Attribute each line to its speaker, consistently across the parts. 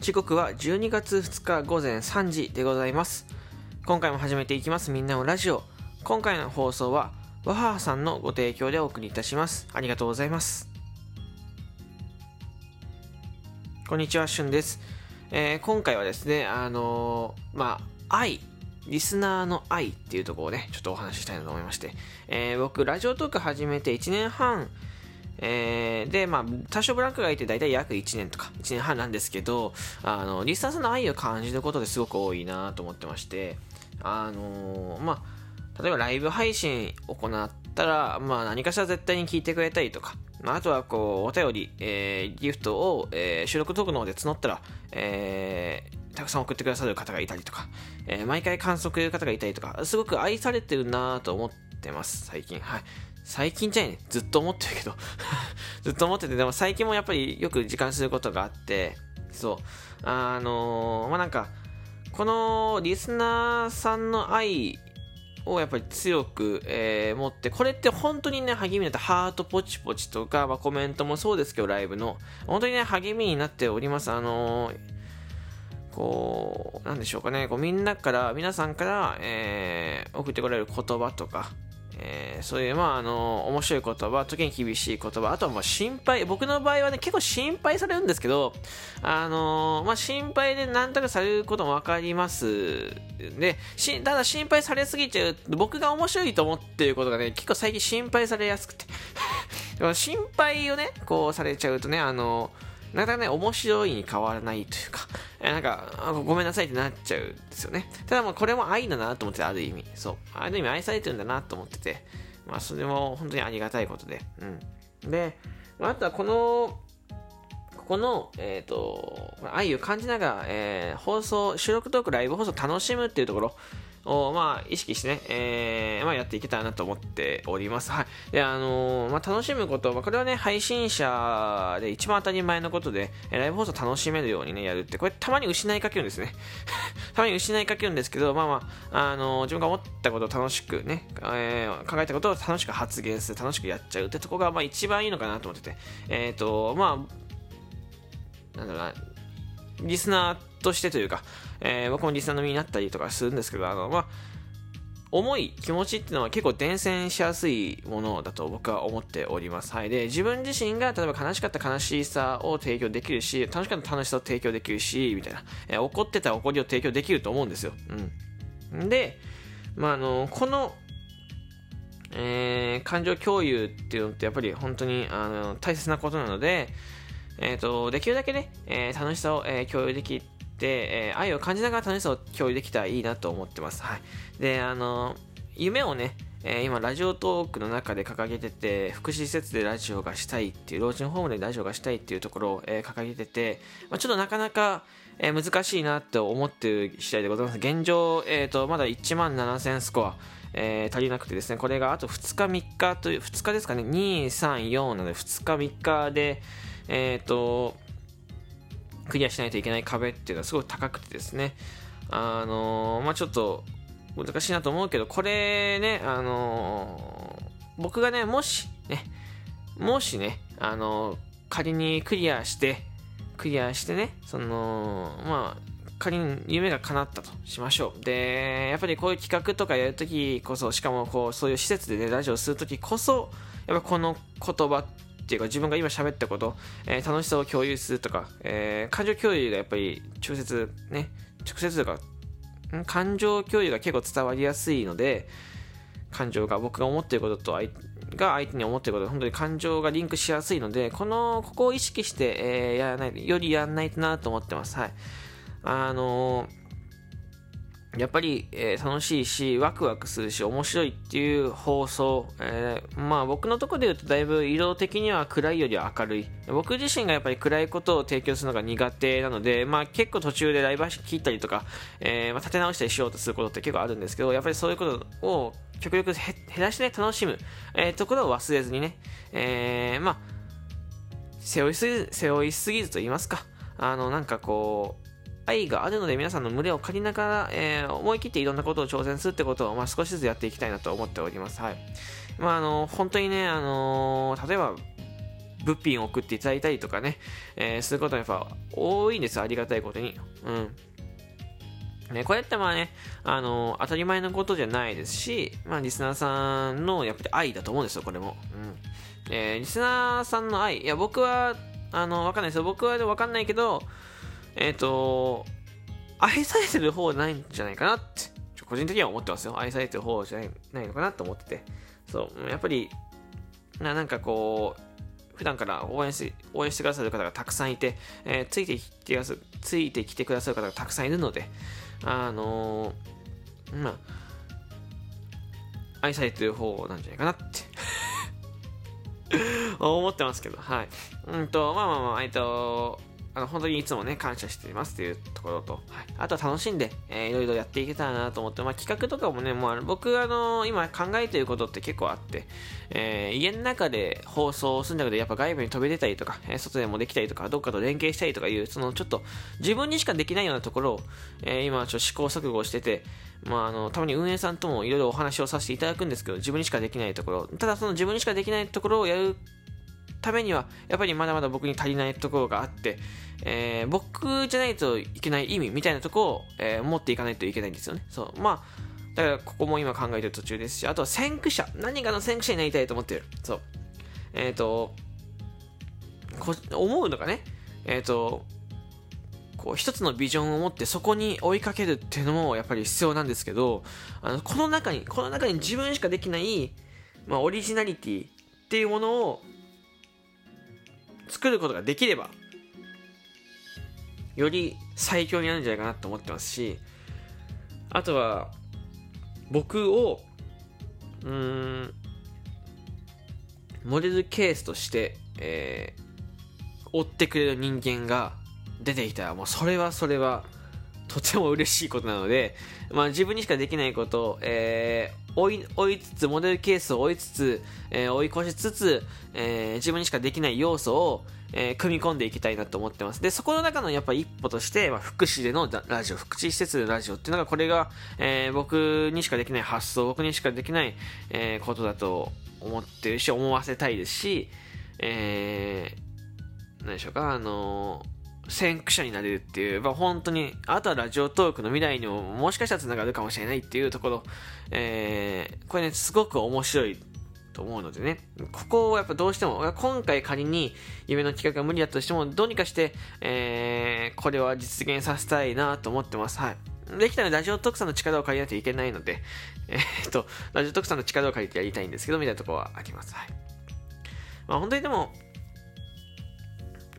Speaker 1: 時刻は12月2日午前3時でございます。今回も始めていきます。みんなのラジオ。今回の放送はわははさんのご提供でお送りいたします。ありがとうございます。こんにちはしゅんです、えー今回はですねあのーまあ愛。リスナーの愛っていうところをねちょっとお話ししたいなと思いまして、えー僕ラジオトーク始めて1年半えーで、まあ、多少ブランクがいて大体約1年とか1年半なんですけど、あの、リスナーさんの愛を感じることですごく多いなと思ってまして、あのーまあ、例えばライブ配信行ったら、まあ、何かしら絶対に聞いてくれたりとか、まあ、あとはこう、お便り、えーギフトを、えー収録トークの方で募ったら、えーたくさん送ってくださる方がいたりとか、えー毎回感想くれる方がいたりとか、すごく愛されてるなと思ってます、最近。はい。最近じゃいね。ずっと思ってるけど。ずっと思ってて、でも最近もやっぱりよく時間することがあって、そう。あのーまあ、なんか、このリスナーさんの愛をやっぱり強く、えー持って、これって本当にね、励みになって、ハートポチポチとか、まあ、コメントもそうですけど、ライブの、本当にね、励みになっております。あのーこう、なんでしょうかね、こうみんなから、皆さんから、えー送ってこられる言葉とか、えーそういう、まあ、あの、面白い言葉、時に厳しい言葉、あとはまあ心配、僕の場合はね、結構心配されるんですけど、あのまあ、心配で何とかされることもわかります。で、しただ心配されすぎちゃう、僕が面白いと思ってることがね、結構最近心配されやすくて。心配をね、こうされちゃうとね、あのなかなかね、面白いに変わらないというか、えなんか、ごめんなさいってなっちゃうんですよね。ただまあこれも愛だなと思って、ある意味。そう。ある意味愛されてるんだなと思ってて、まあそれも本当にありがたいことで。うん。で、まあとはこの、ここの、えっ、と、愛を感じながら、えー放送、収録トーク、ライブ放送楽しむっていうところを、まあ、意識してね、えーまあ、やっていけたらなと思っております。はい。で、あのーまあ、楽しむこと、まあ、これはね、配信者で一番当たり前のことで、ライブ放送楽しめるようにね、やるって、これたまに失いかけるんですね。たまに失いかけるんですけど、まあまあ、あのー自分が思ったことを楽しくね、えー考えたことを楽しく発言する、楽しくやっちゃうってとこが、まあ、一番いいのかなと思ってて、えっ、と、まあ、なんだろうな、リスナーとしてというか、えー僕もリスナーの身になったりとかするんですけど、あの、まあ、思い、気持ちっていうのは結構伝染しやすいものだと僕は思っております。はい。で、自分自身が例えば悲しかった悲しさを提供できるし、楽しかった楽しさを提供できるし、みたいな、えー怒ってた怒りを提供できると思うんですよ。うん。で、まあ、あの、この、えー感情共有っていうのってやっぱり本当にあの大切なことなので、えー、とできるだけね、えー楽しさを、えー共有できて、えー愛を感じながら楽しさを共有できたらいいなと思ってます。はい、であの夢をねえー今ラジオトークの中で掲げてて福祉施設でラジオがしたいっていう老人ホームでラジオがしたいっていうところを、えー掲げてて、まあ、ちょっとなかなか、えー難しいなと思ってる次第でございます。現状、えー、とまだ1万7000スコアえー足りなくてですね、これがあと2日3日という、2日ですかね、2、3、4なので2日3日で、えっ、と、クリアしないといけない壁っていうのはすごく高くてですね、あのーまあちょっと難しいなと思うけど、これね、あのー僕がね、もしね、もしね、あの仮にクリアして、クリアしてね、その、まあ、仮に夢が叶ったとしましょう。で、やっぱりこういう企画とかやるときこそ、しかもこう、そういう施設でね、ラジオするときこそ、やっぱこの言葉ていうか、自分が今喋ったこと、えー楽しさを共有するとか、えー感情共有がやっぱり直接ね、直接とか、感情共有が結構伝わりやすいので、感情が僕が思ってることと相が相手に思ってること本当に感情がリンクしやすいのでこのここを意識して、えーやらないよりやらないとなと思ってます。はい。あのーやっぱり、えー楽しいしワクワクするし面白いっていう放送、えーまあ僕のところで言うとだいぶ色的には暗いよりは明るい。僕自身がやっぱり暗いことを提供するのが苦手なので、まあ、結構途中でライブ切ったりとか、えーまあ、立て直したりしようとすることって結構あるんですけどやっぱりそういうことを極力減らして、楽しむ、えところを忘れずにね、えまあ背負いすぎず背負いすぎずと言いますかあのなんかこう愛があるので皆さんの群れを借りながら、えー思い切っていろんなことを挑戦するってことを、まあ、少しずつやっていきたいなと思っております。はい。まあ、あの、本当にね、あの例えば、物品を送っていただいたりとかね、えー、することがやっぱ多いんですありがたいことに。うん。ね、これってまあね、あのー、当たり前のことじゃないですし、まあ、リスナーさんのやっぱり愛だと思うんですよ、これも。うん。えー、リスナーさんの愛、いや、僕は、あの、わかんないですよ。僕はわかんないけど、えっ、ー、と、愛されてる方ないんじゃないかなって、個人的には思ってますよ。愛されてる方じゃないのかなと思ってて。そう、やっぱり、ななんかこう、普段から応援し応援してくださる方がたくさんいて、えー、ついてきてくださついてきてくださる方がたくさんいるので、あのー、まあ、愛されてる方なんじゃないかなって 思ってますけど、はい。うんと、まあまあまあ、えっと、あの本当にいつもね、感謝していますというところと、はい、あとは楽しんで、えー、いろいろやっていけたらなと思って、まあ、企画とかもね、もう僕、あのー、今考えていることって結構あって、えー、家の中で放送するんだけど、やっぱ外部に飛び出たりとか、えー、外でもできたりとか、どっかと連携したりとかいう、そのちょっと自分にしかできないようなところを、えー、今、ちょっと試行錯誤してて、まあ、あの、たまに運営さんともいろいろお話をさせていただくんですけど、自分にしかできないところ、ただその自分にしかできないところをやるためには、やっぱりまだまだ僕に足りないところがあって、えー、僕じゃないといけない意味みたいなところを、えー、持っていかないといけないんですよね。そう。まあ、だからここも今考えてる途中ですし、あとは先駆者。何かの先駆者になりたいと思ってる。そう。えっ、ー、と、こ思うのがね、えっ、と、こう一つのビジョンを持ってそこに追いかけるっていうのもやっぱり必要なんですけど、あのこの中に、この中に自分しかできない、まあ、オリジナリティっていうものを作ることができればより最強になるんじゃないかなと思ってますしあとは僕をうーんモデルケースとして、えー、追ってくれる人間が出てきたらもうそれはそれはとても嬉しいことなので、まあ、自分にしかできないことを、えー、追い追いつつモデルケースを追いつつ、えー、追い越しつつ、えー、自分にしかできない要素を、えー、組み込んでいきたいなと思ってます。で、そこの中のやっぱ一歩として、まあ、福祉でのラジオ、福祉施設でのラジオっていうのが、これが、えー、僕にしかできない発想、僕にしかできない、えー、ことだと思ってるし、思わせたいですし、えー、何でしょうか、あのー先駆者になれるっていう、まあ、本当に、あとはラジオトークの未来にももしかしたら繋がるかもしれないっていうところ、えー、これね、すごく面白いと思うのでね、ここをやっぱどうしても、今回仮に夢の企画が無理だとしても、どうにかして、えー、これは実現させたいなと思ってます。はい。できたらラジオ特産の力を借りないといけないので、えー、っと、ラジオ特産の力を借りてやりたいんですけど、みたいなところはあります。はい。まあ本当にでも、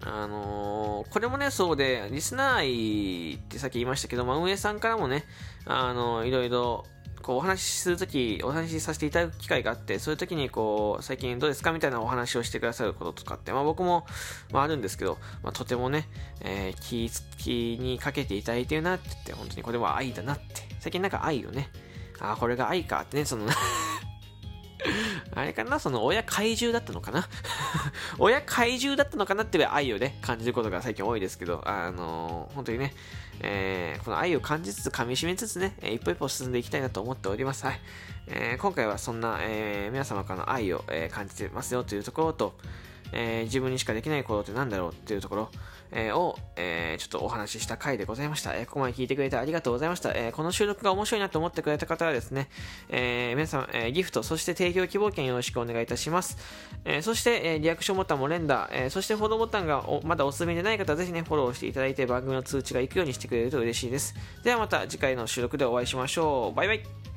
Speaker 1: あのー、これもね、そうで、リスナー愛ってさっき言いましたけど、まあ、運営さんからもね、あのー、いろいろ、こう、お話しするとき、お話しさせていただく機会があって、そういうときに、こう、最近どうですかみたいなお話をしてくださることとかって、まあ、僕も、まあ、あるんですけど、まあ、とてもね、えー、気、気にかけていただいてるなって言って、本当にこれは愛だなって。最近なんか愛をね、ああ、これが愛かってね、そのあれかなその親怪獣だったのかな？親怪獣だったのかなっていう愛をね、感じることが最近多いですけど、あのー、本当にね、えー、この愛を感じつつ、噛み締めつつね、一歩一歩進んでいきたいなと思っております。はい。えー、今回はそんな、えー、皆様からの愛を、えー、感じてますよというところと、えー、自分にしかできないことって何だろうっていうところ、えー、を、えー、ちょっとお話しした回でございました。えここまで聞いてくれてありがとうございました。えこの収録が面白いなと思ってくれた方はですね、え皆さん、えギフト、そして提供希望券よろしくお願いいたします。えそして、えリアクションボタンも連打、えそしてフォローボタンがまだおすすめでない方はぜひね、フォローしていただいて番組の通知が行くようにしてくれると嬉しいです。ではまた次回の収録でお会いしましょう。バイバイ。